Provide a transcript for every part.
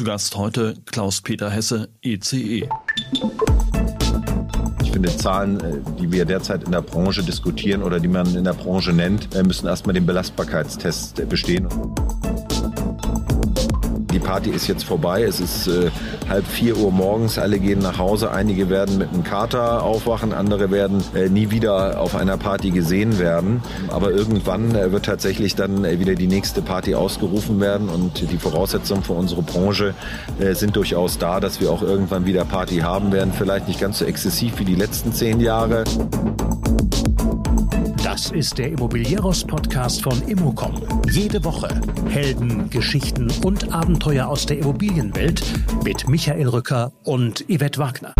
Zu Gast heute Klaus-Peter Hesse, ECE. Ich finde, Zahlen, äh, die wir derzeit in der Branche diskutieren oder die man in der Branche nennt, äh, müssen erstmal den Belastbarkeitstest bestehen. Die Party ist jetzt vorbei. Es ist äh, halb vier Uhr morgens. Alle gehen nach Hause. Einige werden mit einem Kater aufwachen. Andere werden äh, nie wieder auf einer Party gesehen werden. Aber irgendwann äh, wird tatsächlich dann äh, wieder die nächste Party ausgerufen werden. Und die Voraussetzungen für unsere Branche äh, sind durchaus da, dass wir auch irgendwann wieder Party haben werden. Vielleicht nicht ganz so exzessiv wie die letzten zehn Jahre. Das ist der Immobilieros-Podcast von Immocom. Jede Woche Helden, Geschichten und Abenteuer aus der Immobilienwelt mit Michael Rücker und Yvette Wagner.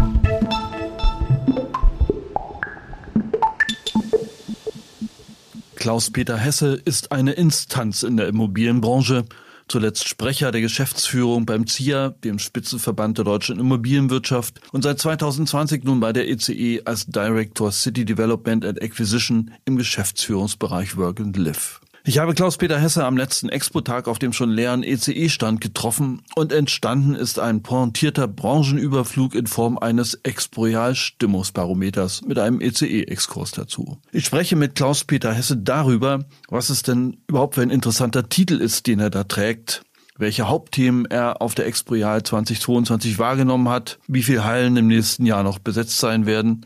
Klaus-Peter Hesse ist eine Instanz in der Immobilienbranche zuletzt Sprecher der Geschäftsführung beim ZIA, dem Spitzenverband der deutschen Immobilienwirtschaft und seit 2020 nun bei der ECE e als Director City Development and Acquisition im Geschäftsführungsbereich Work and Live. Ich habe Klaus-Peter Hesse am letzten Expo-Tag auf dem schon leeren ECE-Stand getroffen und entstanden ist ein pointierter Branchenüberflug in Form eines Exproial-Stimmungsbarometers mit einem ECE-Exkurs dazu. Ich spreche mit Klaus-Peter Hesse darüber, was es denn überhaupt für ein interessanter Titel ist, den er da trägt, welche Hauptthemen er auf der Exproial 2022 wahrgenommen hat, wie viele Hallen im nächsten Jahr noch besetzt sein werden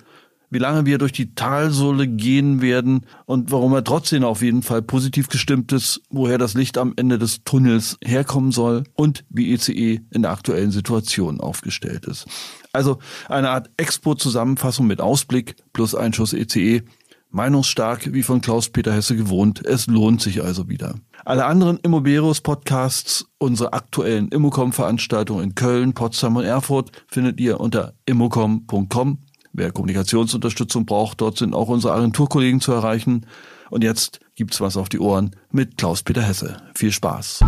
wie lange wir durch die Talsohle gehen werden und warum er trotzdem auf jeden Fall positiv gestimmt ist, woher das Licht am Ende des Tunnels herkommen soll und wie ECE e in der aktuellen Situation aufgestellt ist. Also eine Art Expo-Zusammenfassung mit Ausblick plus Einschuss ECE. Meinungsstark, wie von Klaus-Peter Hesse gewohnt. Es lohnt sich also wieder. Alle anderen Immobilios-Podcasts, unsere aktuellen Immocom-Veranstaltungen in Köln, Potsdam und Erfurt findet ihr unter immocom.com Wer Kommunikationsunterstützung braucht, dort sind auch unsere Agenturkollegen zu erreichen. Und jetzt gibt's was auf die Ohren mit Klaus-Peter Hesse. Viel Spaß.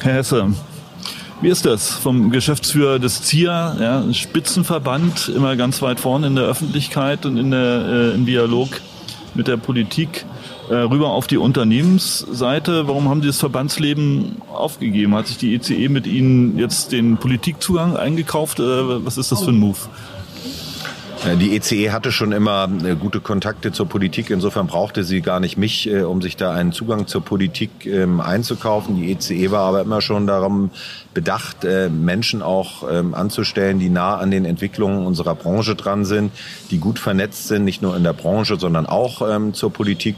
Herr Hesse, wie ist das vom Geschäftsführer des ZIA, ja, Spitzenverband, immer ganz weit vorne in der Öffentlichkeit und in der, äh, im Dialog mit der Politik? Äh, rüber auf die Unternehmensseite. Warum haben Sie das Verbandsleben aufgegeben? Hat sich die ECE e mit Ihnen jetzt den Politikzugang eingekauft? Was ist das für ein Move? Äh, die ECE e hatte schon immer äh, gute Kontakte zur Politik. Insofern brauchte sie gar nicht mich, um sich da einen Zugang zur Politik ähm, einzukaufen. Die ECE e war aber immer schon darum bedacht, Menschen auch ähm, anzustellen, die nah an den Entwicklungen unserer Branche dran sind, die gut vernetzt sind, nicht nur in der Branche, sondern auch ähm, zur Politik.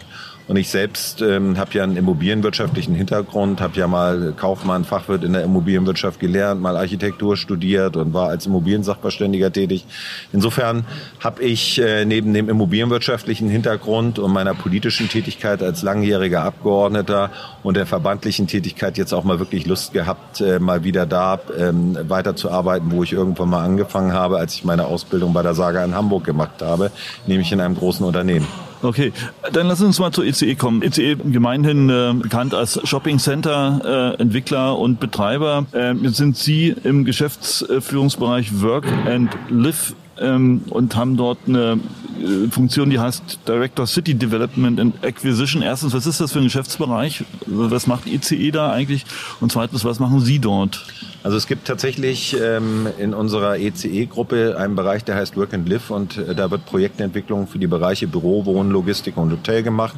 Und ich selbst ähm, habe ja einen immobilienwirtschaftlichen Hintergrund, habe ja mal Kaufmann, Fachwirt in der Immobilienwirtschaft gelernt, mal Architektur studiert und war als Immobiliensachverständiger tätig. Insofern habe ich äh, neben dem immobilienwirtschaftlichen Hintergrund und meiner politischen Tätigkeit als langjähriger Abgeordneter und der verbandlichen Tätigkeit jetzt auch mal wirklich Lust gehabt, äh, mal wieder da ähm, weiterzuarbeiten, wo ich irgendwann mal angefangen habe, als ich meine Ausbildung bei der Saga in Hamburg gemacht habe, nämlich in einem großen Unternehmen. Okay, dann lass uns mal zur ECE kommen. ECE gemeinhin äh, bekannt als Shopping Center äh, Entwickler und Betreiber. Äh, jetzt sind Sie im Geschäftsführungsbereich Work and Live ähm, und haben dort eine äh, Funktion, die heißt Director City Development and Acquisition. Erstens, was ist das für ein Geschäftsbereich? Was macht ECE da eigentlich? Und zweitens, was machen Sie dort? Also es gibt tatsächlich ähm, in unserer ECE-Gruppe einen Bereich, der heißt Work and Live und äh, da wird Projektentwicklung für die Bereiche Büro, Wohnen, Logistik und Hotel gemacht.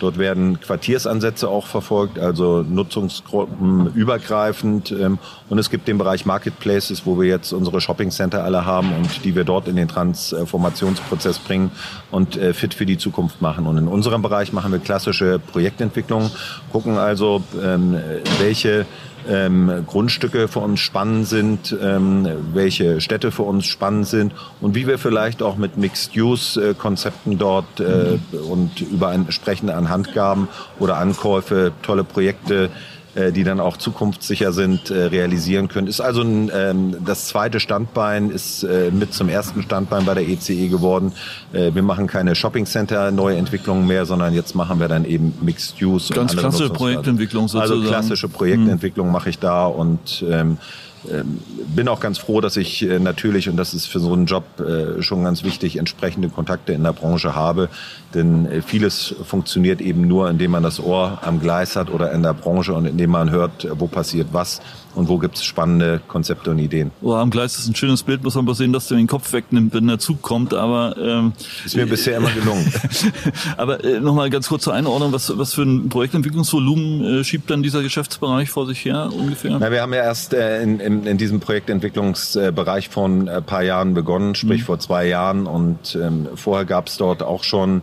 Dort werden Quartiersansätze auch verfolgt, also Nutzungsgruppen übergreifend ähm, und es gibt den Bereich Marketplaces, wo wir jetzt unsere Shopping Center alle haben und die wir dort in den Transformationsprozess bringen und äh, fit für die Zukunft machen. Und in unserem Bereich machen wir klassische Projektentwicklung, gucken also, ähm, welche ähm, Grundstücke für uns spannend sind, ähm, welche Städte für uns spannend sind und wie wir vielleicht auch mit Mixed-Use-Konzepten dort äh, und über entsprechende Anhandgaben oder Ankäufe tolle Projekte äh, die dann auch zukunftssicher sind, äh, realisieren können. Ist also ein, ähm, das zweite Standbein, ist äh, mit zum ersten Standbein bei der ECE e geworden. Äh, wir machen keine Shopping Center Neuentwicklungen mehr, sondern jetzt machen wir dann eben Mixed Use. Ganz klassische Projektentwicklung sozusagen. Also klassische Projektentwicklung mache ich da und ähm, bin auch ganz froh, dass ich äh, natürlich, und das ist für so einen Job äh, schon ganz wichtig, entsprechende Kontakte in der Branche habe. Denn äh, vieles funktioniert eben nur, indem man das Ohr am Gleis hat oder in der Branche und indem man hört, wo passiert was und wo gibt es spannende Konzepte und Ideen. Ohr am Gleis ist ein schönes Bild, muss man aber sehen, dass der den Kopf wegnimmt, wenn der Zug kommt. Aber ähm, ist mir bisher immer gelungen. aber äh, nochmal ganz kurz zur Einordnung, was, was für ein Projektentwicklungsvolumen äh, schiebt dann dieser Geschäftsbereich vor sich her ungefähr? Na, wir haben ja erst äh, in, in, in diesem Projektentwicklungsbereich vor ein äh, paar Jahren begonnen, sprich mhm. vor zwei Jahren. Und ähm, vorher gab es dort auch schon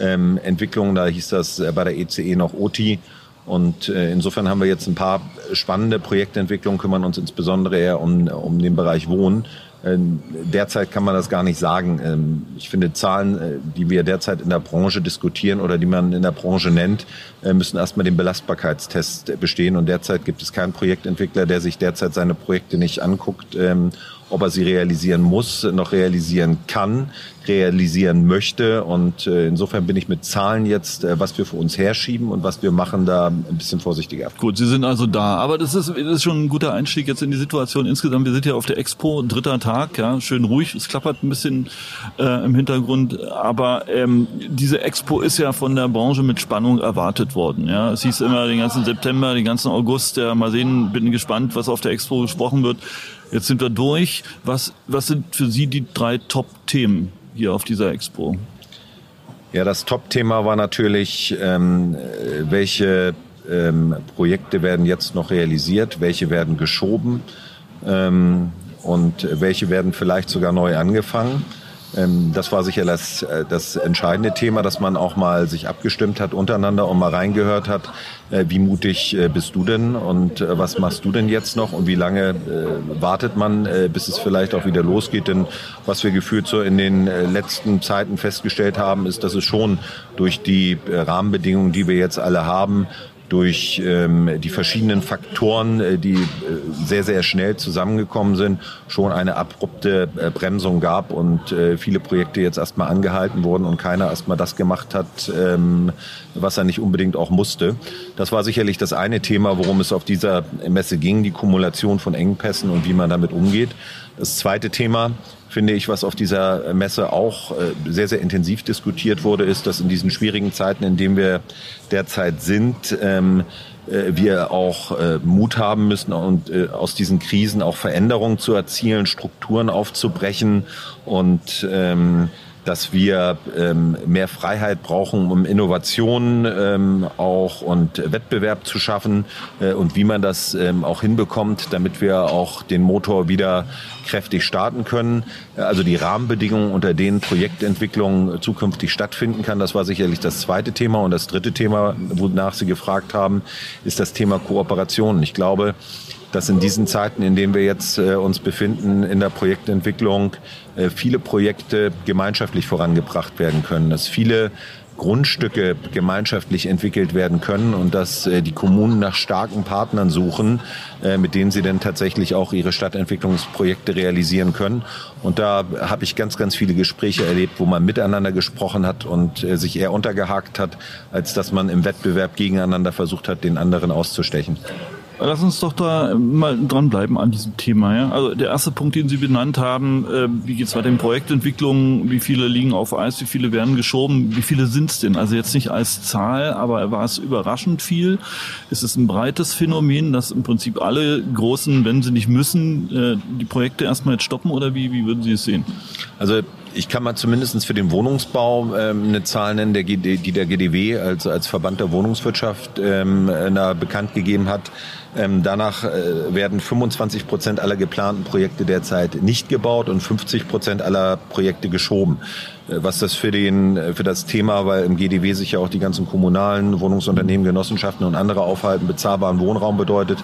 ähm, Entwicklungen, da hieß das äh, bei der ECE e noch OTI. Und äh, insofern haben wir jetzt ein paar spannende Projektentwicklungen, kümmern uns insbesondere eher um, um den Bereich Wohnen. Ähm, derzeit kann man das gar nicht sagen. Ähm, ich finde, Zahlen, äh, die wir derzeit in der Branche diskutieren oder die man in der Branche nennt, äh, müssen erstmal den Belastbarkeitstest bestehen. Und derzeit gibt es keinen Projektentwickler, der sich derzeit seine Projekte nicht anguckt, ähm, ob er sie realisieren muss, noch realisieren kann, realisieren möchte. Und äh, insofern bin ich mit Zahlen jetzt, äh, was wir für uns herschieben und was wir machen, da ein bisschen vorsichtiger. Gut, Sie sind also da. Aber das ist, das ist schon ein guter Einstieg jetzt in die Situation insgesamt. Wir sind ja auf der Expo, dritter Tag, ja, schön ruhig. Es klappert ein bisschen äh, im Hintergrund. Aber ähm, diese Expo ist ja von der Branche mit Spannung erwartet worden. Ja, es hieß immer den ganzen September, den ganzen August. Ja, mal sehen, bin gespannt, was auf der Expo gesprochen wird. Jetzt sind wir durch. Was, was sind für Sie die drei Top-Themen hier auf dieser Expo? Ja, das Top-Thema war natürlich, ähm, welche ähm, Projekte werden jetzt noch realisiert, welche werden geschoben ähm, und welche werden vielleicht sogar neu angefangen. Ähm, das war sicher das, äh, das entscheidende Thema, dass man auch mal sich abgestimmt hat untereinander und mal reingehört hat, äh, wie mutig äh, bist du denn und was machst du denn jetzt noch und wie lange wartet man, bis es vielleicht auch wieder losgeht. Denn was wir gefühlt so in den letzten Zeiten festgestellt haben, ist, dass es schon durch die Rahmenbedingungen, die wir jetzt alle haben, durch ähm, die verschiedenen Faktoren, äh, die äh, sehr, sehr schnell zusammengekommen sind, schon eine abrupte äh, Bremsung gab und äh, viele Projekte jetzt erstmal angehalten wurden und keiner erstmal das gemacht hat, ähm, was er nicht unbedingt auch musste. Das war sicherlich das eine Thema, worum es auf dieser Messe ging, die Kumulation von Engpässen und wie man damit umgeht. Das zweite Thema finde ich, was auf dieser Messe auch äh, sehr, sehr intensiv diskutiert wurde, ist, dass in diesen schwierigen Zeiten, in denen wir derzeit sind, ähm, äh, wir auch äh, Mut haben müssen und aus diesen Krisen auch Veränderungen zu erzielen, Strukturen aufzubrechen und ähm, dass wir ähm, mehr Freiheit brauchen, um Innovation ähm, auch und Wettbewerb zu schaffen äh, und wie man das ähm, auch hinbekommt, damit wir auch den Motor wieder kräftig starten können. Also die Rahmenbedingungen, unter denen Projektentwicklung zukünftig stattfinden kann, das war sicherlich das zweite Thema. Und das dritte Thema, wonach Sie gefragt haben, ist das Thema Kooperation. Ich glaube, dass in diesen Zeiten, in denen wir jetzt äh, uns befinden in der Projektentwicklung, äh, viele Projekte gemeinschaftlich vorangebracht werden können, dass viele Grundstücke gemeinschaftlich entwickelt werden können und dass äh, die Kommunen nach starken Partnern suchen, äh, mit denen sie dann tatsächlich auch ihre Stadtentwicklungsprojekte realisieren können. Und da habe ich ganz, ganz viele Gespräche erlebt, wo man miteinander gesprochen hat und äh, sich eher untergehakt hat, als dass man im Wettbewerb gegeneinander versucht hat, den anderen auszustechen. Lass uns doch da mal dranbleiben an diesem Thema. Ja? Also der erste Punkt, den Sie benannt haben, äh, wie geht es weiter in Projektentwicklung, wie viele liegen auf Eis, wie viele werden geschoben, wie viele sind es denn? Also jetzt nicht als Zahl, aber war es überraschend viel? Ist es ein breites Phänomen, dass im Prinzip alle großen, wenn sie nicht müssen, äh, die Projekte erstmal jetzt stoppen oder wie, wie würden Sie es sehen? Also ich kann mal zumindest für den Wohnungsbau ähm, eine Zahl nennen, der, die der GDW als, als Verband der Wohnungswirtschaft ähm, bekannt gegeben hat. Ähm, danach äh, werden 25 Prozent aller geplanten Projekte derzeit nicht gebaut und 50 Prozent aller Projekte geschoben. Äh, was das für den äh, für das Thema, weil im GDW sich ja auch die ganzen kommunalen Wohnungsunternehmen, Genossenschaften und andere aufhalten, bezahlbaren Wohnraum bedeutet,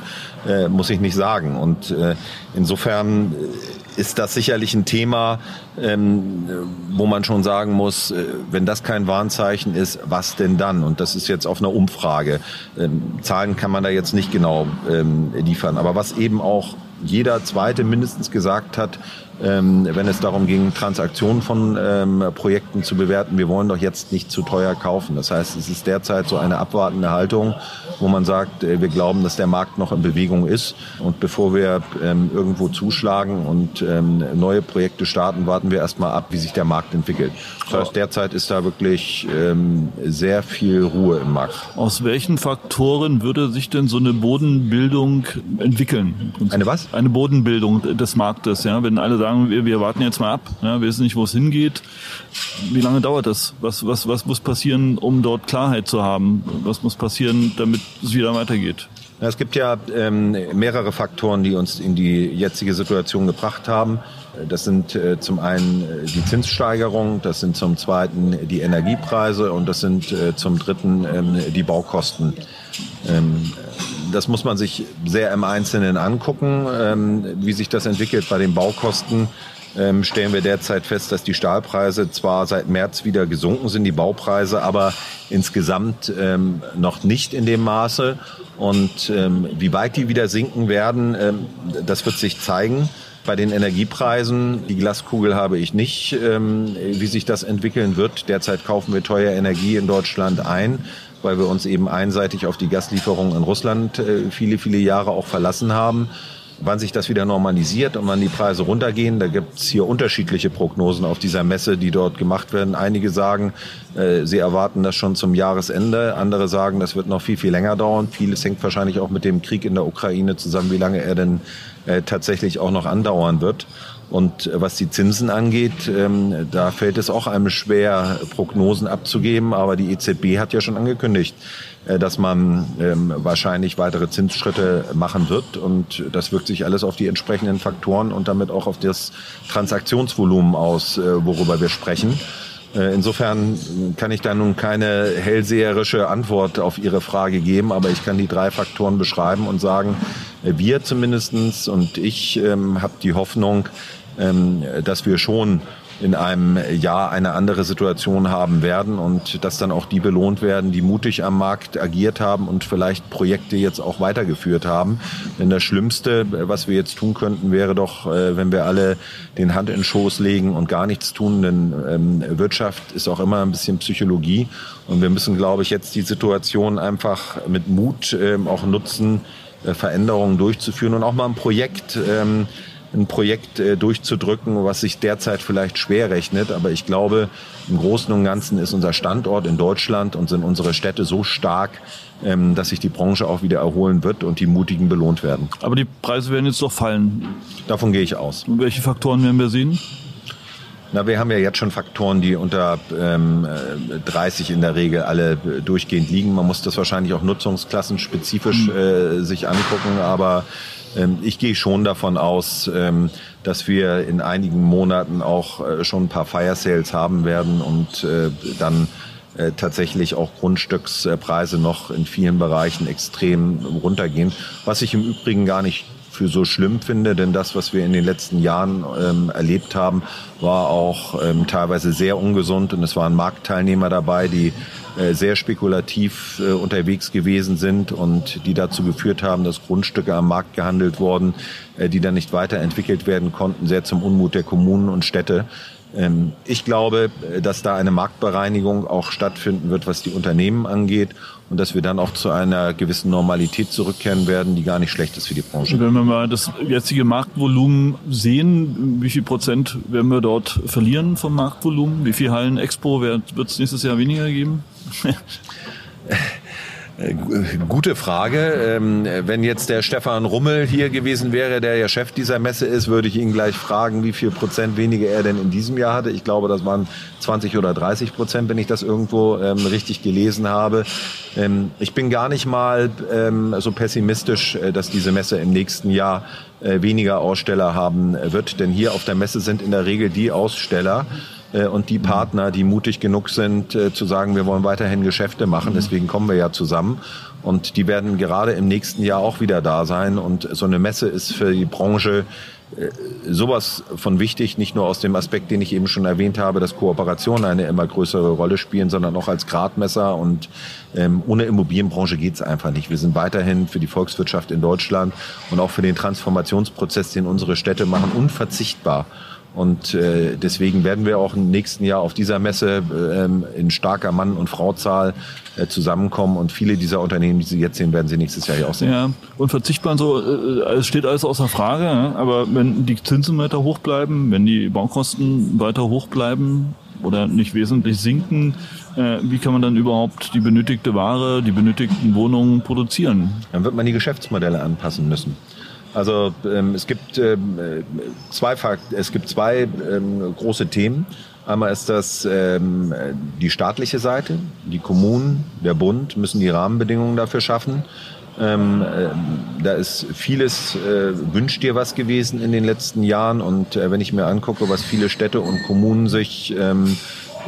äh, muss ich nicht sagen. Und äh, insofern äh, ist das sicherlich ein Thema, ähm, wo man schon sagen muss, äh, wenn das kein Warnzeichen ist, was denn dann? Und das ist jetzt auf einer Umfrage. Ähm, Zahlen kann man da jetzt nicht genau ähm, liefern. Aber was eben auch jeder Zweite mindestens gesagt hat, ähm, wenn es darum ging, Transaktionen von ähm, Projekten zu bewerten. Wir wollen doch jetzt nicht zu teuer kaufen. Das heißt, es ist derzeit so eine abwartende Haltung, wo man sagt, äh, wir glauben, dass der Markt noch in Bewegung ist. Und bevor wir ähm, irgendwo zuschlagen und ähm, neue Projekte starten, warten wir erstmal ab, wie sich der Markt entwickelt. Das heißt, derzeit ist da wirklich ähm, sehr viel Ruhe im Markt. Aus welchen Faktoren würde sich denn so eine Bodenbildung entwickeln? Eine was? Eine Bodenbildung des Marktes. Ja, wenn alle sagen, sagen, wir, wir warten jetzt mal ab, ja, wir wissen nicht, wo es hingeht. Wie lange dauert das? Was, was, was muss passieren, um dort Klarheit zu haben? Was muss passieren, damit es wieder weitergeht? Es gibt ja ähm, mehrere Faktoren, die uns in die jetzige Situation gebracht haben. Das sind äh, zum einen äh, die Zinssteigerung, das sind zum zweiten die Energiepreise und das sind äh, zum dritten ähm, die Baukosten. Ähm, das muss man sich sehr im Einzelnen angucken, ähm, wie sich das entwickelt bei den Baukosten. Ähm, stellen wir derzeit fest, dass die Stahlpreise zwar seit März wieder gesunken sind, die Baupreise aber insgesamt ähm, noch nicht in dem Maße. Und ähm, wie weit die wieder sinken werden, ähm, das wird sich zeigen. Bei den Energiepreisen, die Glaskugel habe ich nicht, ähm, wie sich das entwickeln wird. Derzeit kaufen wir teuer Energie in Deutschland ein weil wir uns eben einseitig auf die Gaslieferung in Russland äh, viele, viele Jahre auch verlassen haben. Wann sich das wieder normalisiert und wann die Preise runtergehen, da gibt's hier unterschiedliche Prognosen auf dieser Messe, die dort gemacht werden. Einige sagen, äh, sie erwarten das schon zum Jahresende. Andere sagen, das wird noch viel, viel länger dauern. Vieles hängt wahrscheinlich auch mit dem Krieg in der Ukraine zusammen, wie lange er denn äh, tatsächlich auch noch andauern wird. Und äh, was die Zinsen angeht, ähm, da fällt es auch einem schwer, Prognosen abzugeben. Aber die EZB hat ja schon angekündigt, äh, dass man ähm, wahrscheinlich weitere Zinsschritte machen wird. Und das wirkt sich alles auf die entsprechenden Faktoren und damit auch auf das Transaktionsvolumen aus, äh, worüber wir sprechen. Äh, insofern kann ich da nun keine hellseherische Antwort auf Ihre Frage geben, aber ich kann die drei Faktoren beschreiben und sagen, äh, wir zumindestens und ich ähm, habe die Hoffnung, dass wir schon in einem Jahr eine andere Situation haben werden und dass dann auch die belohnt werden, die mutig am Markt agiert haben und vielleicht Projekte jetzt auch weitergeführt haben. Denn das Schlimmste, was wir jetzt tun könnten, wäre doch, äh, wenn wir alle den Hand in den Schoß legen und gar nichts tun. Denn ähm, Wirtschaft ist auch immer ein bisschen Psychologie. Und wir müssen, glaube ich, jetzt die Situation einfach mit Mut ähm, auch nutzen, äh, Veränderungen durchzuführen und auch mal ein Projekt ähm, ein Projekt äh, durchzudrücken, was sich derzeit vielleicht schwer rechnet. Aber ich glaube, im Großen und Ganzen ist unser Standort in Deutschland und sind unsere Städte so stark, ähm, dass sich die Branche auch wieder erholen wird und die Mutigen belohnt werden. Aber die Preise werden jetzt doch fallen. Davon gehe ich aus. Und welche Faktoren werden wir sehen? Na, wir haben ja jetzt schon Faktoren, die unter ähm, 30 in der Regel alle durchgehend liegen. Man muss das wahrscheinlich auch nutzungsklassenspezifisch hm. äh, sich angucken, aber ich gehe schon davon aus, ähm, dass wir in einigen Monaten auch äh, schon ein paar Fire Sales haben werden und äh, dann äh, tatsächlich auch Grundstückspreise noch in vielen Bereichen extrem runtergehen. Was ich im Übrigen gar nicht für so schlimm finde, denn das, was wir in den letzten Jahren ähm, erlebt haben, war auch ähm, teilweise sehr ungesund und es waren Marktteilnehmer dabei, die sehr spekulativ äh, unterwegs gewesen sind und die dazu geführt haben, dass Grundstücke am Markt gehandelt wurden, äh, die dann nicht weiterentwickelt werden konnten, sehr zum Unmut der Kommunen und Städte. Ähm, ich glaube, dass da eine Marktbereinigung auch stattfinden wird, was die Unternehmen angeht und dass wir dann auch zu einer gewissen Normalität zurückkehren werden, die gar nicht schlecht ist für die Branche. Wenn wir mal das jetzige Marktvolumen sehen, wie viel Prozent werden wir dort verlieren vom Marktvolumen? Wie viel Hallen Expo wird es nächstes Jahr weniger geben? Äh, gute Frage. Ähm, wenn jetzt der Stefan Rummel hier gewesen wäre, der ja Chef dieser Messe ist, würde ich ihn gleich fragen, wie viel Prozent weniger er denn in diesem Jahr hatte. Ich glaube, das waren 20 oder 30 Prozent, wenn ich das irgendwo ähm, richtig gelesen habe. Ähm, ich bin gar nicht mal so pessimistisch, äh, dass diese Messe im nächsten Jahr äh, weniger Aussteller haben wird. Denn hier auf der Messe sind in der Regel die Aussteller, und die Partner, die mutig genug sind, äh, zu sagen, wir wollen weiterhin Geschäfte machen. Deswegen kommen wir ja zusammen. Und die werden gerade im nächsten Jahr auch wieder da sein. Und so eine Messe ist für die Branche sowas von wichtig, nicht nur aus dem Aspekt, den ich eben schon erwähnt habe, dass Kooperationen eine immer größere Rolle spielen, sondern auch als Gradmesser. Und ähm, ohne Immobilienbranche geht's einfach nicht. Wir sind weiterhin für die Volkswirtschaft in Deutschland und auch für den Transformationsprozess, den unsere Städte machen, unverzichtbar. Und äh, deswegen werden wir auch im nächsten Jahr auf dieser Messe äh, in starker Mann- und Frauzahl äh, zusammenkommen. Und viele dieser Unternehmen, die Sie jetzt sehen, werden Sie nächstes Jahr hier auch sehen. Ja, unverzichtbar und so, äh, es steht alles außer Frage. Aber wenn die Zinsen weiter hoch bleiben, wenn die Baukosten weiter hoch bleiben oder nicht wesentlich sinken, äh, wie kann man dann überhaupt die benötigte Ware, die benötigten Wohnungen produzieren? Dann wird man die Geschäftsmodelle anpassen müssen. Also ähm, es gibt ähm, zwei Fakt es gibt zwei ähm, große Themen. Einmal ist das ähm, die staatliche Seite. Die Kommunen, der Bund müssen die Rahmenbedingungen dafür schaffen. Ähm, äh, da ist vieles äh, wünscht dir was gewesen in den letzten Jahren und äh, wenn ich mir angucke, was viele Städte und Kommunen sich ähm,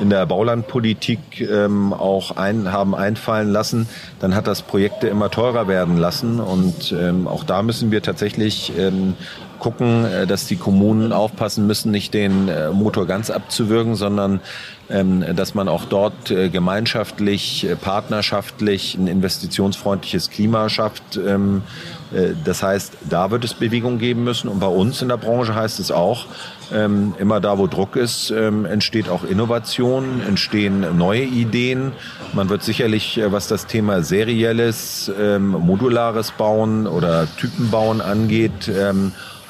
in der Baulandpolitik ähm, auch ein, haben einfallen lassen, dann hat das Projekte immer teurer werden lassen. Und ähm, auch da müssen wir tatsächlich ähm, gucken, äh, dass die Kommunen aufpassen müssen, nicht den äh, Motor ganz abzuwürgen, sondern ähm, dass man auch dort äh, gemeinschaftlich, äh, partnerschaftlich ein investitionsfreundliches Klima schafft. Äh, das heißt, da wird es Bewegung geben müssen. Und bei uns in der Branche heißt es auch, ähm, immer da, wo Druck ist, ähm, entsteht auch Innovation, entstehen neue Ideen. Man wird sicherlich, äh, was das Thema serielles, ähm, modulares Bauen oder Typenbauen angeht,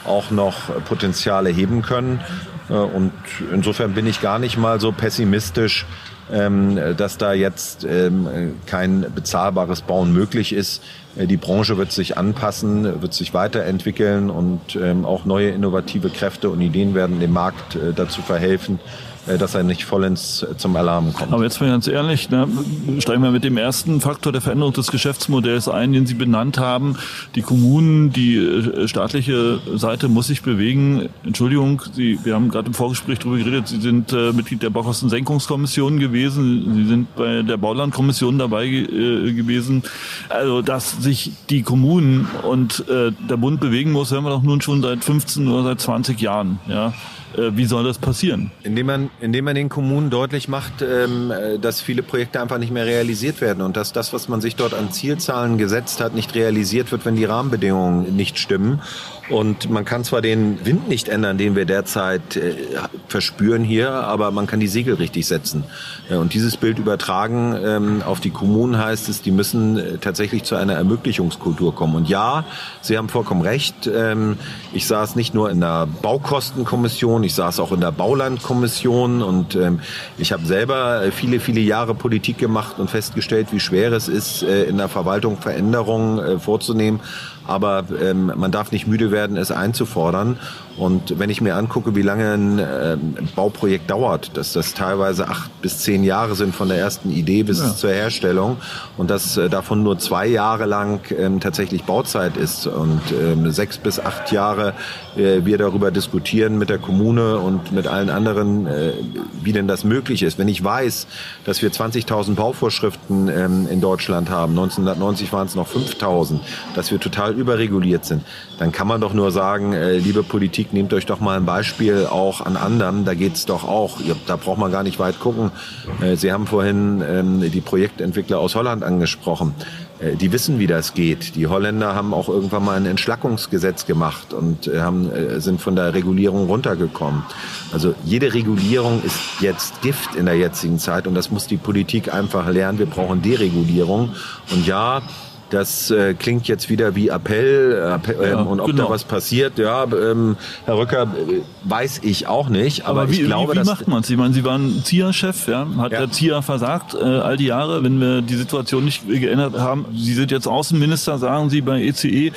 auch noch Potenziale heben können. Äh, und insofern bin ich gar nicht mal so pessimistisch, ähm, dass da jetzt ähm, kein bezahlbares Bauen möglich ist. Äh, die Branche wird sich anpassen, wird sich weiterentwickeln und ähm, auch neue innovative Kräfte und Ideen werden dem Markt äh, dazu verhelfen, dass er nicht vollends äh, zum Alarm kommt. Aber jetzt mal ganz ehrlich, ne, steigen wir mit dem ersten Faktor der Veränderung des Geschäftsmodells ein, den Sie benannt haben. Die Kommunen, die äh, staatliche Seite muss sich bewegen. Entschuldigung, Sie, wir haben gerade im Vorgespräch darüber geredet, Sie sind äh, Mitglied der Baukostensenkungskommission gewesen, Sie sind bei der Baulandkommission dabei äh, gewesen. Also, dass sich die Kommunen und äh, der Bund bewegen muss, hören wir doch nun schon seit 15 oder seit 20 Jahren. Ja. Äh, wie soll das passieren? Indem man, indem man den Kommunen deutlich macht, ähm, äh, dass viele Projekte einfach nicht mehr realisiert werden und dass das, was man sich dort an Zielzahlen gesetzt hat, nicht realisiert wird, wenn die Rahmenbedingungen nicht stimmen. Und man kann zwar den Wind nicht ändern, den wir derzeit äh, verspüren hier, aber man kann die Segel richtig setzen. Ja, und dieses Bild übertragen ähm, auf die Kommunen heißt es, die müssen äh, tatsächlich zu einer Ermöglichungskultur kommen. Und ja, Sie haben vollkommen recht. Ähm, ich saß nicht nur in der Baukostenkommission, ich saß auch in der Baulandkommission und ähm, ich habe selber viele, viele Jahre Politik gemacht und festgestellt, wie schwer es ist, äh, in der Verwaltung Veränderungen äh, vorzunehmen aber ähm, man darf nicht müde werden, es einzufordern. Und wenn ich mir angucke, wie lange ein äh, Bauprojekt dauert, dass das teilweise acht bis zehn Jahre sind von der ersten Idee bis ja. zur Herstellung und dass äh, davon nur zwei Jahre lang ähm, tatsächlich Bauzeit ist und ähm, sechs bis acht Jahre äh, wir darüber diskutieren mit der Kommune und mit allen anderen, äh, wie denn das möglich ist. Wenn ich weiß, dass wir 20.000 Bauvorschriften ähm, in Deutschland haben, 1990 waren es noch 5.000, dass wir total überreguliert sind, dann kann man doch nur sagen, äh, liebe Politik, nehmt euch doch mal ein Beispiel auch an anderen. Da geht's doch auch. Da braucht man gar nicht weit gucken. Äh, Sie haben vorhin ähm, die Projektentwickler aus Holland angesprochen. Äh, die wissen, wie das geht. Die Holländer haben auch irgendwann mal ein Entschlackungsgesetz gemacht und äh, haben, sind von der Regulierung runtergekommen. Also jede Regulierung ist jetzt Gift in der jetzigen Zeit und das muss die Politik einfach lernen. Wir brauchen Deregulierung. Und ja, das äh, klingt jetzt wieder wie Appell, Appell ja, ähm, und ob genau. da was passiert, ja, ähm, Herr Rücker, äh, weiß ich auch nicht. Aber, aber wie, ich glaube, wie, wie macht man es? Ich meine, Sie waren ZIA-Chef, ja? hat ja. der ZIA versagt äh, all die Jahre, wenn wir die Situation nicht geändert haben? Sie sind jetzt Außenminister, sagen Sie bei ECE. E.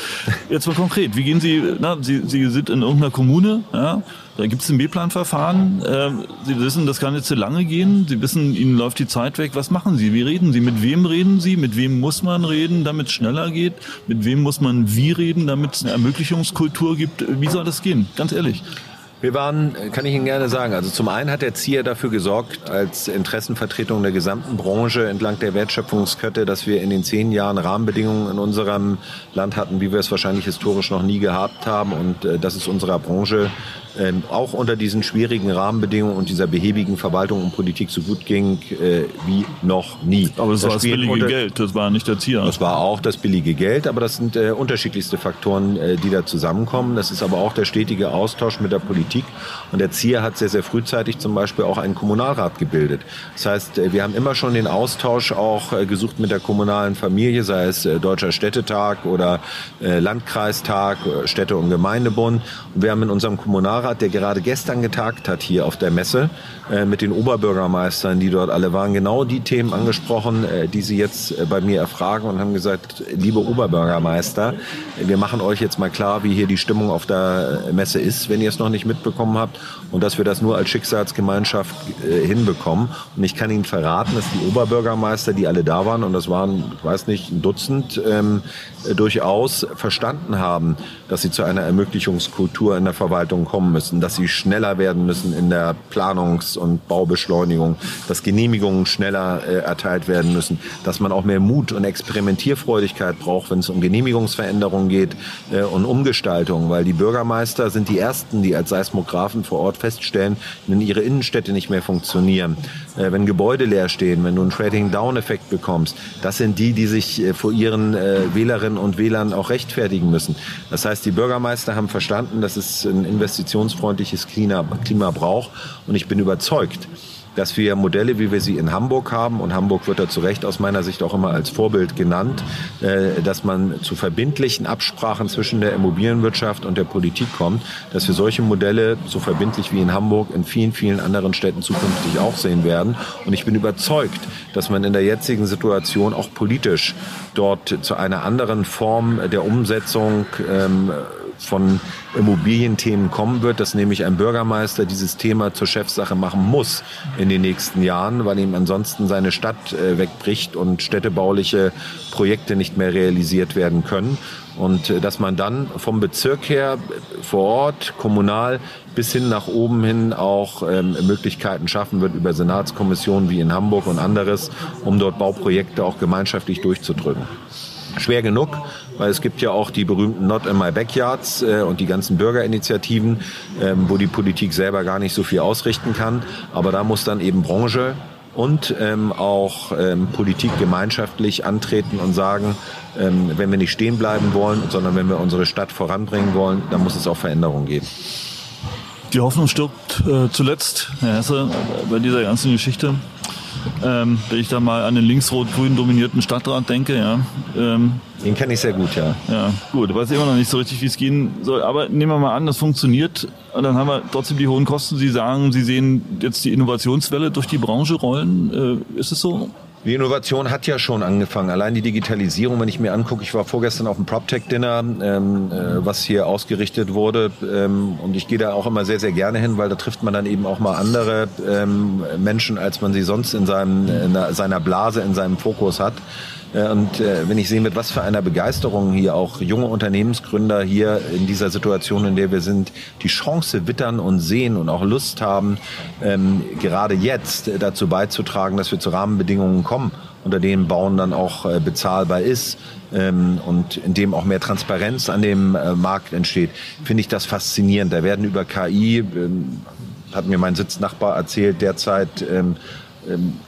Jetzt mal konkret, wie gehen Sie, na, Sie, Sie sind in irgendeiner Kommune, ja? Da gibt es ein B-Plan-Verfahren. Ähm, Sie wissen, das kann jetzt zu lange gehen. Sie wissen, Ihnen läuft die Zeit weg. Was machen Sie? Wie reden Sie? Mit wem reden Sie? Mit wem muss man reden, damit es schneller geht? Mit wem muss man wie reden, damit es eine Ermöglichungskultur gibt? Wie soll das gehen? Ganz ehrlich. Wir waren, kann ich Ihnen gerne sagen, also zum einen hat der ZIA dafür gesorgt, als Interessenvertretung der gesamten Branche entlang der Wertschöpfungskette, dass wir in den zehn Jahren Rahmenbedingungen in unserem Land hatten, wie wir es wahrscheinlich historisch noch nie gehabt haben. Und äh, das ist unserer Branche ähm, auch unter diesen schwierigen Rahmenbedingungen und dieser behäbigen Verwaltung und Politik so gut ging äh, wie noch nie. Aber das, das war das billige unter, Geld, das war nicht der Ziel. Das war auch das billige Geld, aber das sind äh, unterschiedlichste Faktoren, äh, die da zusammenkommen. Das ist aber auch der stetige Austausch mit der Politik. Und der ZIA hat sehr, sehr frühzeitig zum Beispiel auch einen Kommunalrat gebildet. Das heißt, äh, wir haben immer schon den Austausch auch äh, gesucht mit der kommunalen Familie, sei es äh, Deutscher Städtetag oder Landkreistag, Städte- und Gemeindebund. Und wir haben in unserem Kommunalrat der gerade gestern getagt hat hier auf der Messe mit den Oberbürgermeistern, die dort alle waren, genau die Themen angesprochen, die sie jetzt bei mir erfragen und haben gesagt, liebe Oberbürgermeister, wir machen euch jetzt mal klar, wie hier die Stimmung auf der Messe ist, wenn ihr es noch nicht mitbekommen habt und dass wir das nur als Schicksalsgemeinschaft hinbekommen. Und ich kann Ihnen verraten, dass die Oberbürgermeister, die alle da waren, und das waren, ich weiß nicht, ein Dutzend, ähm, durchaus verstanden haben, dass sie zu einer Ermöglichungskultur in der Verwaltung kommen müssen, dass sie schneller werden müssen in der Planungs- und Baubeschleunigung, dass Genehmigungen schneller äh, erteilt werden müssen, dass man auch mehr Mut und Experimentierfreudigkeit braucht, wenn es um Genehmigungsveränderungen geht äh, und Umgestaltung, weil die Bürgermeister sind die ersten, die als Seismografen vor Ort feststellen, wenn ihre Innenstädte nicht mehr funktionieren, äh, wenn Gebäude leer stehen, wenn du einen Trading-Down-Effekt bekommst. Das sind die, die sich äh, vor ihren äh, Wählerinnen und Wählern auch rechtfertigen müssen. Das heißt, die Bürgermeister haben verstanden, dass es ein investitionsfreundliches Klima, Klima braucht und ich bin überzeugt, dass wir Modelle, wie wir sie in Hamburg haben, und Hamburg wird da zu Recht aus meiner Sicht auch immer als Vorbild genannt, äh, dass man zu verbindlichen Absprachen zwischen der Immobilienwirtschaft und der Politik kommt, dass wir solche Modelle so verbindlich wie in Hamburg in vielen, vielen anderen Städten zukünftig auch sehen werden. Und ich bin überzeugt, dass man in der jetzigen Situation auch politisch dort zu einer anderen Form der Umsetzung ähm, von Immobilienthemen kommen wird, dass nämlich ein Bürgermeister dieses Thema zur Chefsache machen muss in den nächsten Jahren, weil ihm ansonsten seine Stadt äh, wegbricht und städtebauliche Projekte nicht mehr realisiert werden können. Und äh, dass man dann vom Bezirk her vor Ort, kommunal bis hin nach oben hin auch ähm, Möglichkeiten schaffen wird über Senatskommissionen wie in Hamburg und anderes, um dort Bauprojekte auch gemeinschaftlich durchzudrücken schwer genug, weil es gibt ja auch die berühmten Not in My Backyards äh, und die ganzen Bürgerinitiativen, ähm, wo die Politik selber gar nicht so viel ausrichten kann. Aber da muss dann eben Branche und ähm, auch ähm, Politik gemeinschaftlich antreten und sagen, ähm, wenn wir nicht stehen bleiben wollen, sondern wenn wir unsere Stadt voranbringen wollen, dann muss es auch Veränderungen geben. Die Hoffnung stirbt äh, zuletzt, Herr Hesse, bei dieser ganzen Geschichte. Ähm, wenn ich da mal an den links-rot-grün dominierten Stadtrat denke, ja. Ähm, den kenne ich sehr gut, ja. Ja, gut. Ich weiß immer noch nicht so richtig, wie es gehen soll. Aber nehmen wir mal an, das funktioniert. Und dann haben wir trotzdem die hohen Kosten. Sie sagen, Sie sehen jetzt die Innovationswelle durch die Branche rollen. Äh, ist es so? Die Innovation hat ja schon angefangen. Allein die Digitalisierung, wenn ich mir angucke, ich war vorgestern auf dem PropTech-Dinner, ähm, äh, was hier ausgerichtet wurde. Ähm, und ich gehe da auch immer sehr, sehr gerne hin, weil da trifft man dann eben auch mal andere ähm, Menschen, als man sie sonst in, seinem, in seiner Blase, in seinem Fokus hat. Äh, und äh, wenn ich sehe, mit was für einer Begeisterung hier auch junge Unternehmensgründer hier in dieser Situation, in der wir sind, die Chance wittern und sehen und auch Lust haben, ähm, gerade jetzt äh, dazu beizutragen, dass wir zu Rahmenbedingungen kommen, unter denen Bauen dann auch bezahlbar ist ähm, und in dem auch mehr Transparenz an dem Markt entsteht, finde ich das faszinierend. Da werden über KI, ähm, hat mir mein Sitznachbar erzählt, derzeit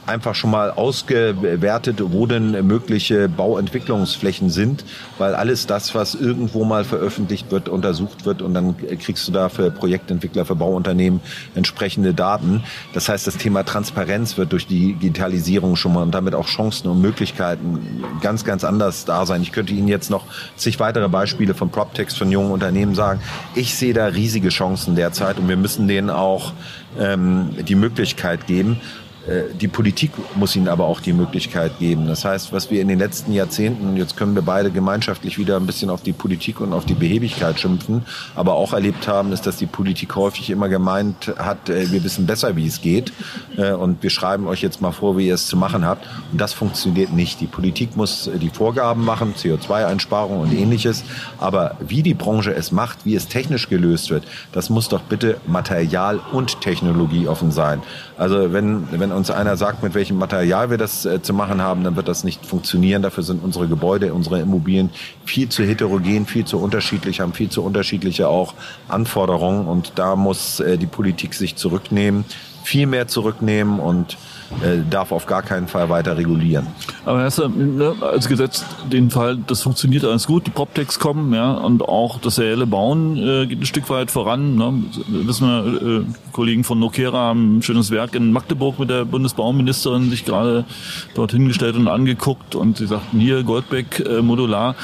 einfach schon mal ausgewertet, wo denn mögliche Bauentwicklungsflächen sind, weil alles das, was irgendwo mal veröffentlicht wird, untersucht wird und dann kriegst du da für Projektentwickler, für Bauunternehmen entsprechende Daten. Das heißt, das Thema Transparenz wird durch die Digitalisierung schon mal und damit auch Chancen und Möglichkeiten ganz, ganz anders da sein. Ich könnte Ihnen jetzt noch zig weitere Beispiele von PropTechs, von jungen Unternehmen sagen. Ich sehe da riesige Chancen derzeit und wir müssen denen auch ähm, die Möglichkeit geben. Äh, die Politik muss ihnen aber auch die Möglichkeit geben. Das heißt, was wir in den letzten Jahrzehnten, jetzt können wir beide gemeinschaftlich wieder ein bisschen auf die Politik und auf die Behebigkeit schimpfen, aber auch erlebt haben, ist, dass die Politik häufig immer gemeint hat, äh, wir wissen besser, wie es geht äh, und wir schreiben euch jetzt mal vor, wie ihr es zu machen habt. Und das funktioniert nicht. Die Politik muss die Vorgaben machen, CO2-Einsparung und ähnliches, aber wie die Branche es macht, wie es technisch gelöst wird, das muss doch bitte material- und technologieoffen sein. Also wenn, wenn uns einer sagt, mit welchem Material wir das äh, zu machen haben, dann wird das nicht funktionieren. Dafür sind unsere Gebäude, unsere Immobilien viel zu heterogen, viel zu unterschiedlich, haben viel zu unterschiedliche auch Anforderungen. Und da muss äh, die Politik sich zurücknehmen, viel mehr zurücknehmen und äh, darf auf gar keinen Fall weiter regulieren. Aber du ne, als Gesetz den Fall, das funktioniert alles gut, die PropTechs kommen, ja, und auch das reelle Bauen äh, geht ein Stück weit voran. Ne? Wissen wir, äh, Kollegen von Nokera haben ein schönes Werk in Magdeburg mit der Bundesbauministerin sich gerade dort hingestellt und angeguckt und sie sagten hier Goldbeck äh, modular.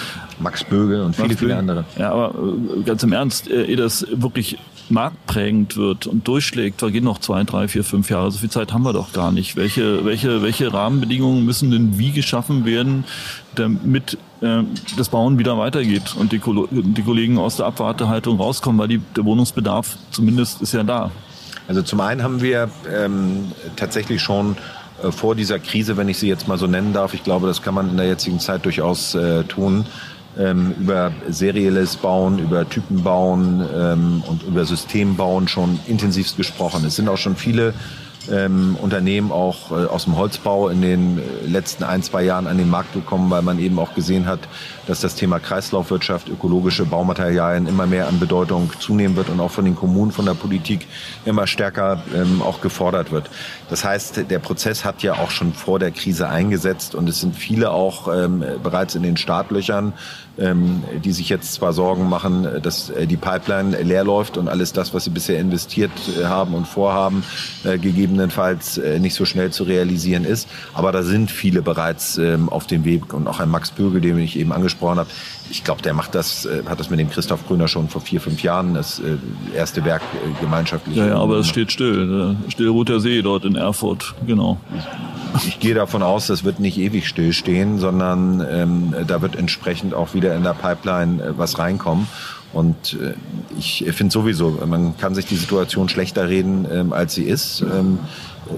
Max Bögel und viele, viele andere. Ja, aber äh, ganz im Ernst, äh, ehe das wirklich marktprägend wird und durchschlägt, vergehen noch zwei, drei, vier, fünf Jahre. So viel Zeit haben wir doch gar nicht. Welche, welche, welche Rahmenbedingungen müssen denn wie geschaffen werden, damit äh, das Bauen wieder weitergeht und die, die Kollegen aus der Abwartehaltung rauskommen, weil die, der Wohnungsbedarf zumindest ist ja da. Also zum einen haben wir ähm, tatsächlich schon äh, vor dieser Krise, wenn ich sie jetzt mal so nennen darf, ich glaube, das kann man in der jetzigen Zeit durchaus äh, tun, ähm, über serielles Bauen, über Typenbauen ähm, und über Systembauen schon intensivst gesprochen. Es sind auch schon viele ähm, Unternehmen auch äh, aus dem Holzbau in den äh, letzten ein, zwei Jahren an den Markt gekommen, weil man eben auch gesehen hat, dass das Thema Kreislaufwirtschaft, ökologische Baumaterialien immer mehr an Bedeutung zunehmen wird und auch von den Kommunen, von der Politik immer stärker ähm, auch gefordert wird. Das heißt, der Prozess hat ja auch schon vor der Krise eingesetzt und es sind viele auch ähm, bereits in den Startlöchern, ähm, die sich jetzt zwar Sorgen machen, dass äh, die Pipeline leer läuft und alles das, was sie bisher investiert äh, haben und vorhaben, äh, gegebenenfalls äh, nicht so schnell zu realisieren ist. Aber da sind viele bereits ähm, auf dem Weg und auch ein Max Bögel, den ich eben angesprochen angesprochen habe. Ich glaube, der macht das, äh, hat das mit dem Christoph Grüner schon vor vier, fünf Jahren, das äh, erste Werk äh, gemeinschaftlich. Ja, ja, aber es steht still. Still ruht der See dort in Erfurt, genau. Ich, ich gehe davon aus, das wird nicht ewig stillstehen, sondern ähm, da wird entsprechend auch wieder in der Pipeline äh, was reinkommen. Und äh, ich finde sowieso, man kann sich die Situation schlechter reden, ähm, als sie ist. Ähm,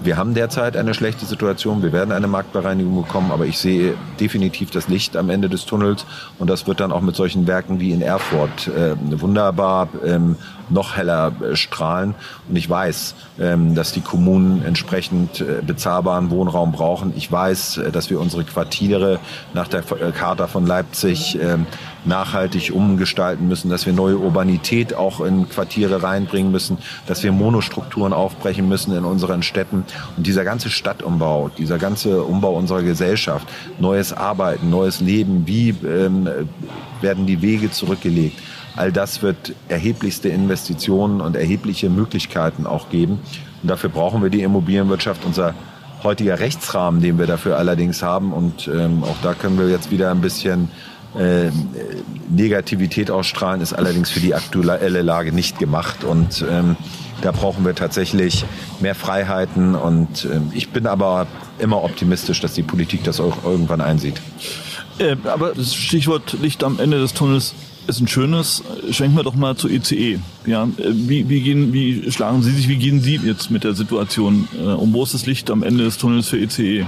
wir haben derzeit eine schlechte Situation. Wir werden eine Marktbereinigung bekommen, aber ich sehe definitiv das Licht am Ende des Tunnels und das wird dann auch mit solchen Werken wie in Erfurt äh, wunderbar ähm, noch heller äh, strahlen. Und ich weiß, ähm, dass die Kommunen entsprechend äh, bezahlbaren Wohnraum brauchen. Ich weiß, äh, dass wir unsere Quartiere nach der äh, Charta von Leipzig ähm, nachhaltig umgestalten müssen, dass wir neue Urbanität auch in Quartiere reinbringen müssen, dass wir Monostrukturen aufbrechen müssen in unseren Städten. Und dieser ganze Stadtumbau, dieser ganze Umbau unserer Gesellschaft, neues Arbeiten, neues Leben, wie ähm, werden die Wege zurückgelegt, all das wird erheblichste Investitionen und erhebliche Möglichkeiten auch geben. Und dafür brauchen wir die Immobilienwirtschaft. Unser heutiger Rechtsrahmen, den wir dafür allerdings haben, und ähm, auch da können wir jetzt wieder ein bisschen äh, Negativität ausstrahlen, ist allerdings für die aktuelle Lage nicht gemacht. Und ähm, da brauchen wir tatsächlich mehr Freiheiten. Und ähm, ich bin aber immer optimistisch, dass die Politik das auch irgendwann einsieht. Äh, aber das Stichwort Licht am Ende des Tunnels ist ein schönes. Schenken wir doch mal zur ECE. Ja, äh, wie, wie, gehen, wie schlagen Sie sich, wie gehen Sie jetzt mit der Situation äh, um? Wo ist das Licht am Ende des Tunnels für ECE?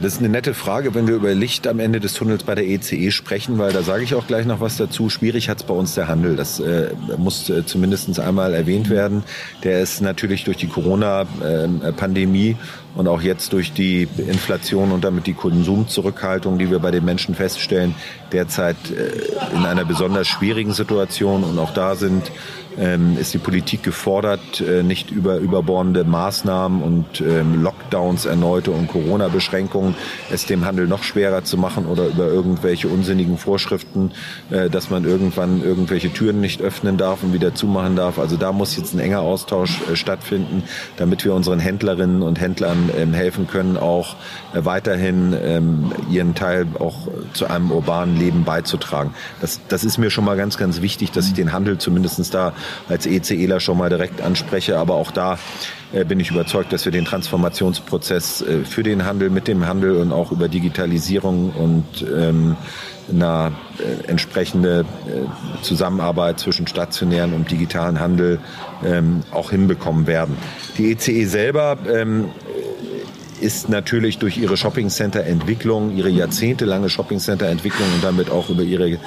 Das ist eine nette Frage, wenn wir über Licht am Ende des Tunnels bei der ECE e sprechen, weil da sage ich auch gleich noch was dazu. Schwierig hat es bei uns der Handel. Das äh, muss äh, zumindest einmal erwähnt werden. Der ist natürlich durch die Corona-Pandemie und auch jetzt durch die Inflation und damit die Konsumzurückhaltung, die wir bei den Menschen feststellen, derzeit äh, in einer besonders schwierigen Situation. Und auch da sind ähm, ist die Politik gefordert, äh, nicht über überbordende Maßnahmen und ähm, Lockdowns erneute und Corona-Beschränkungen es dem Handel noch schwerer zu machen oder über irgendwelche unsinnigen Vorschriften, äh, dass man irgendwann irgendwelche Türen nicht öffnen darf und wieder zumachen darf. Also da muss jetzt ein enger Austausch äh, stattfinden, damit wir unseren Händlerinnen und Händlern ähm, helfen können, auch äh, weiterhin ähm, ihren Teil auch zu einem urbanen Leben beizutragen. Das, das ist mir schon mal ganz, ganz wichtig, dass ich den Handel zumindestens da als ECEler schon mal direkt anspreche. Aber auch da äh, bin ich überzeugt, dass wir den Transformationsprozess äh, für den Handel, mit dem Handel und auch über Digitalisierung und ähm, eine äh, entsprechende Zusammenarbeit zwischen stationären und digitalen Handel ähm, auch hinbekommen werden. Die ECE e selber ähm, ist natürlich durch ihre Shopping-Center-Entwicklung, ihre jahrzehntelange Shopping-Center-Entwicklung und damit auch über ihre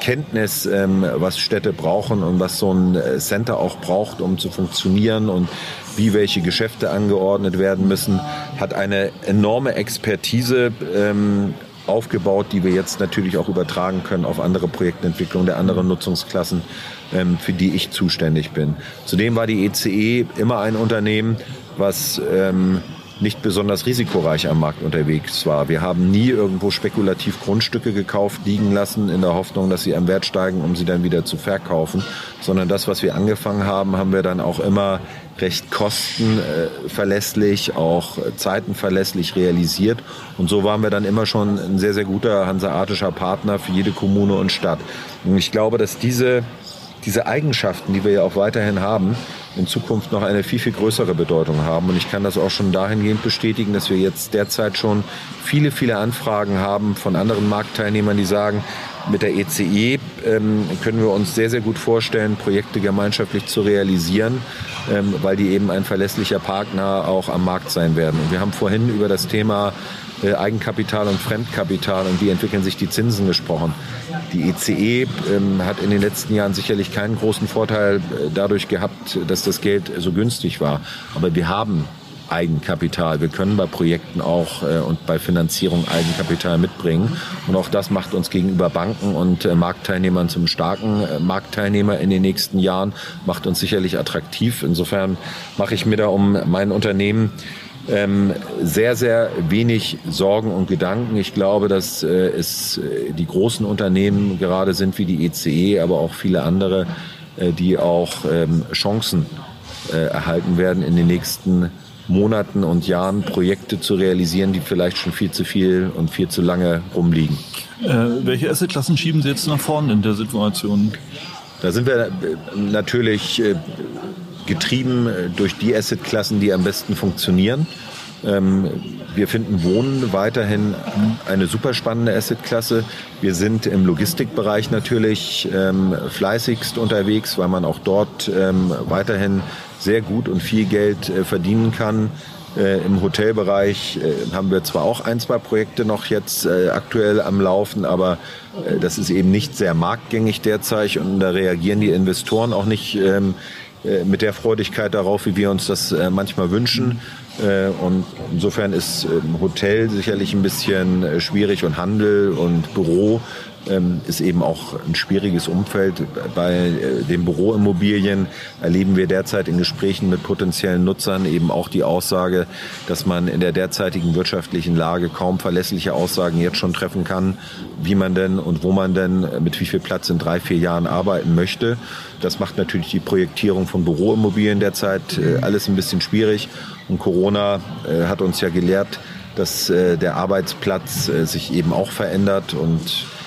Kenntnis, ähm, was Städte brauchen und was so ein äh, Center auch braucht, um zu funktionieren und wie welche Geschäfte angeordnet werden müssen, hat eine enorme Expertise ähm, aufgebaut, die wir jetzt natürlich auch übertragen können auf andere Projektentwicklungen der anderen Nutzungsklassen, ähm, für die ich zuständig bin. Zudem war die ECE e immer ein Unternehmen, was ähm, nicht besonders risikoreich am Markt unterwegs war. Wir haben nie irgendwo spekulativ Grundstücke gekauft, liegen lassen, in der Hoffnung, dass sie am Wert steigen, um sie dann wieder zu verkaufen, sondern das, was wir angefangen haben, haben wir dann auch immer recht kostenverlässlich, auch zeitenverlässlich realisiert. Und so waren wir dann immer schon ein sehr, sehr guter hanseatischer Partner für jede Kommune und Stadt. Und ich glaube, dass diese, diese Eigenschaften, die wir ja auch weiterhin haben, in Zukunft noch eine viel, viel größere Bedeutung haben. Und ich kann das auch schon dahingehend bestätigen, dass wir jetzt derzeit schon viele, viele Anfragen haben von anderen Marktteilnehmern, die sagen, mit der ECE e, ähm, können wir uns sehr, sehr gut vorstellen, Projekte gemeinschaftlich zu realisieren, ähm, weil die eben ein verlässlicher Partner auch am Markt sein werden. Und wir haben vorhin über das Thema äh, Eigenkapital und Fremdkapital und wie entwickeln sich die Zinsen gesprochen. Die ECE e, ähm, hat in den letzten Jahren sicherlich keinen großen Vorteil äh, dadurch gehabt, dass das Geld so günstig war. Aber wir haben Eigenkapital. Wir können bei Projekten auch äh, und bei Finanzierung Eigenkapital mitbringen. Und auch das macht uns gegenüber Banken und äh, Marktteilnehmern zum starken äh, Marktteilnehmer in den nächsten Jahren, macht uns sicherlich attraktiv. Insofern mache ich mir da um mein Unternehmen ähm, sehr, sehr wenig Sorgen und Gedanken. Ich glaube, dass äh, es äh, die großen Unternehmen gerade sind wie die ECE, e, aber auch viele andere, äh, die auch ähm, Chancen äh, erhalten werden in den nächsten Monaten und Jahren Projekte zu realisieren, die vielleicht schon viel zu viel und viel zu lange rumliegen. Äh, welche Assetklassen schieben Sie jetzt nach vorne in der Situation? Da sind wir äh, natürlich getrieben äh, durch die Assetklassen, die am besten funktionieren. Ähm, wir finden Wohnen weiterhin eine super spannende Assetklasse. Wir sind im Logistikbereich natürlich ähm, fleißigst unterwegs, weil man auch dort ähm, weiterhin sehr gut und viel Geld äh, verdienen kann. Äh, Im Hotelbereich äh, haben wir zwar auch ein, zwei Projekte noch jetzt äh, aktuell am Laufen, aber äh, das ist eben nicht sehr marktgängig derzeit und da reagieren die Investoren auch nicht ähm, äh, mit der Freudigkeit darauf, wie wir uns das manchmal wünschen. Und insofern ist ähm, Hotel sicherlich ein bisschen schwierig und Handel und Büro ähm, ist eben auch ein schwieriges Umfeld. Bei äh, den Büroimmobilien erleben wir derzeit in Gesprächen mit potenziellen Nutzern eben auch die Aussage, dass man in der derzeitigen wirtschaftlichen Lage kaum verlässliche Aussagen jetzt schon treffen kann, wie man denn und wo man denn mit wie viel Platz in drei, vier Jahren arbeiten möchte. Das macht natürlich die Projektierung von Büroimmobilien derzeit äh, alles ein bisschen schwierig. Und Corona äh, hat uns ja gelehrt, dass der Arbeitsplatz sich eben auch verändert und äh,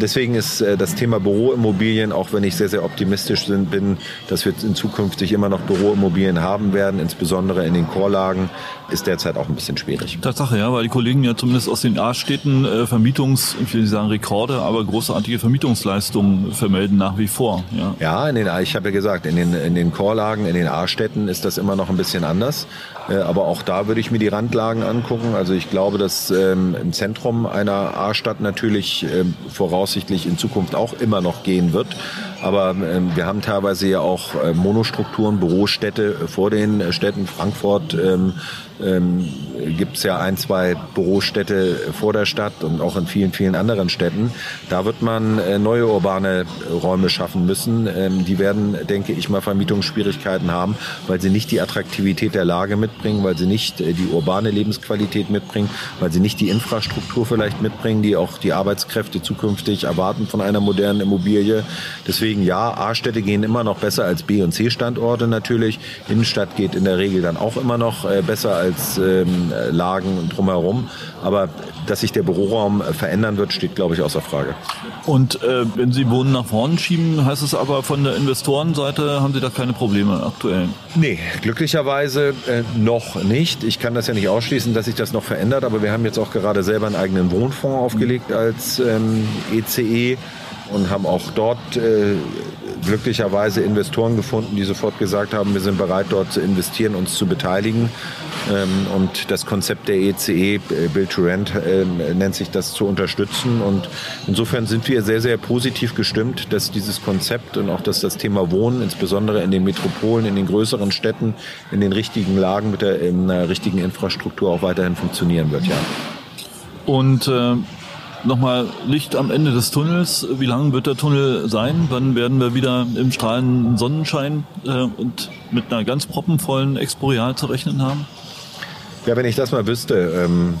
deswegen ist äh, das Thema Büroimmobilien, auch wenn ich sehr, sehr optimistisch bin, dass wir in Zukunft immer noch Büroimmobilien haben werden, insbesondere in den Chorlagen, ist derzeit auch ein bisschen schwierig. Tatsache, ja, weil die Kollegen ja zumindest aus den A-Städten äh, Vermietungs, ich will nicht sagen Rekorde, aber großartige Vermietungsleistungen vermelden nach wie vor. Ja, ja in den, ich habe ja gesagt, in den, in den Chorlagen, in den A-Städten ist das immer noch ein bisschen anders. Äh, aber auch da würde ich mir die Randlagen angucken. Also ich glaube, dass ähm, im Zentrum einer A-Stadt natürlich ähm, voraussichtlich in Zukunft auch immer noch gehen wird. Aber ähm, wir haben teilweise ja auch äh, Monostrukturen, Bürostädte vor den Städten. Frankfurt ähm, ähm, gibt es ja ein, zwei Bürostädte vor der Stadt und auch in vielen, vielen anderen Städten. Da wird man äh, neue urbane Räume schaffen müssen. Ähm, die werden, denke ich mal, Vermietungsschwierigkeiten haben, weil sie nicht die Attraktivität der Lage mitbringen, weil sie nicht äh, die urbane Lebensqualität mitbringen, weil sie nicht die Infrastruktur vielleicht mitbringen, die auch die Arbeitskräfte zukünftig zukünftig erwarten von einer modernen Immobilie. Deswegen ja, A-Städte gehen immer noch besser als B- und C-Standorte natürlich. Innenstadt geht in der Regel dann auch immer noch äh, besser als ähm, Lagen drumherum. Aber dass sich der Büroraum verändern wird, steht, glaube ich, außer Frage. Und äh, wenn Sie Wohnen nach vorne schieben, heißt es aber von der Investorenseite haben Sie da keine Probleme aktuell? Nee, glücklicherweise äh, noch nicht. Ich kann das ja nicht ausschließen, dass sich das noch verändert, aber wir haben jetzt auch gerade selber einen eigenen Wohnfonds aufgelegt als ähm, ECE und haben auch dort äh, glücklicherweise Investoren gefunden, die sofort gesagt haben, wir sind bereit, dort zu investieren, uns zu beteiligen. Ähm, und das Konzept der ECE, e, äh, Build to Rent, äh, nennt sich das zu unterstützen. Und insofern sind wir sehr, sehr positiv gestimmt, dass dieses Konzept und auch dass das Thema Wohnen, insbesondere in den Metropolen, in den größeren Städten, in den richtigen Lagen mit der, in der richtigen Infrastruktur auch weiterhin funktionieren wird, ja. Und äh nochmal Licht am Ende des Tunnels. Wie lang wird der Tunnel sein? Wann werden wir wieder im strahlenden Sonnenschein äh, und mit einer ganz proppenvollen Exporeal zu rechnen haben? Ja, wenn ich das mal wüsste. Ähm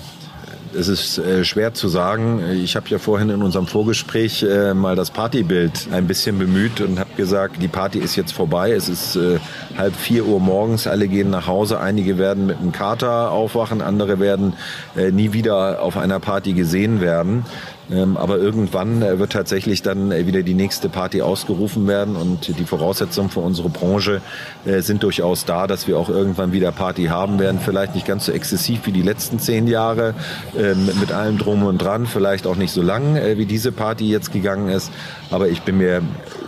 es ist äh, schwer zu sagen. Ich habe ja vorhin in unserem Vorgespräch äh, mal das Partybild ein bisschen bemüht und habe gesagt, die Party ist jetzt vorbei. Es ist äh, halb vier Uhr morgens, alle gehen nach Hause. Einige werden mit einem Kater aufwachen, andere werden äh, nie wieder auf einer Party gesehen werden. Ähm, aber irgendwann äh, wird tatsächlich dann äh, wieder die nächste Party ausgerufen werden und die Voraussetzungen für unsere Branche äh, sind durchaus da, dass wir auch irgendwann wieder Party haben werden. Vielleicht nicht ganz so exzessiv wie die letzten zehn Jahre ähm, mit allem drum und dran, vielleicht auch nicht so lang wie diese Party jetzt gegangen ist. Aber ich bin mir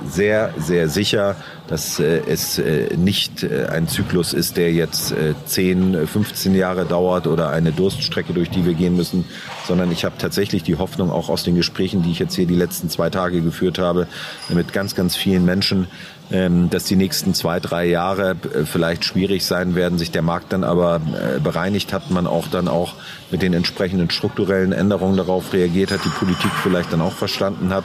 sehr, sehr sicher, dass es nicht ein Zyklus ist, der jetzt 10, 15 Jahre dauert oder eine Durststrecke, durch die wir gehen müssen, sondern ich habe tatsächlich die Hoffnung auch aus den Gesprächen, die ich jetzt hier die letzten zwei Tage geführt habe, mit ganz, ganz vielen Menschen, ähm, dass die nächsten zwei, drei Jahre äh, vielleicht schwierig sein werden, sich der Markt dann aber äh, bereinigt hat, man auch dann auch mit den entsprechenden strukturellen Änderungen darauf reagiert hat, die Politik vielleicht dann auch verstanden hat,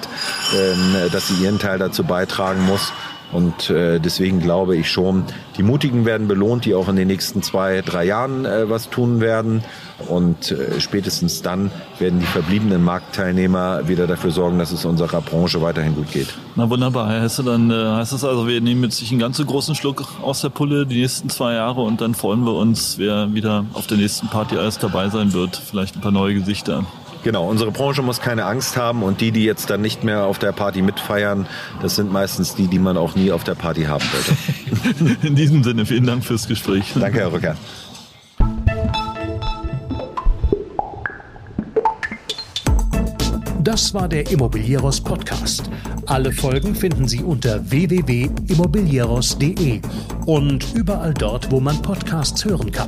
ähm, dass sie ihren Teil dazu beitragen muss. Und äh, deswegen glaube ich schon, die Mutigen werden belohnt, die auch in den nächsten zwei, drei Jahren äh, was tun werden. Und äh, spätestens dann werden die verbliebenen Marktteilnehmer wieder dafür sorgen, dass es unserer Branche weiterhin gut geht. Na wunderbar, Herr Hesse, dann äh, heißt das also, wir nehmen jetzt einen ganz großen Schluck aus der Pulle die nächsten zwei Jahre und dann freuen wir uns, wer wieder auf der nächsten Party alles dabei sein wird. Vielleicht ein paar neue Gesichter. Genau, unsere Branche muss keine Angst haben und die, die jetzt dann nicht mehr auf der Party mitfeiern, das sind meistens die, die man auch nie auf der Party haben wollte. In diesem Sinne, vielen Dank fürs Gespräch. Danke, Herr Rücker. Das war der Immobilieros Podcast. Alle Folgen finden Sie unter www.immobilieros.de und überall dort, wo man Podcasts hören kann.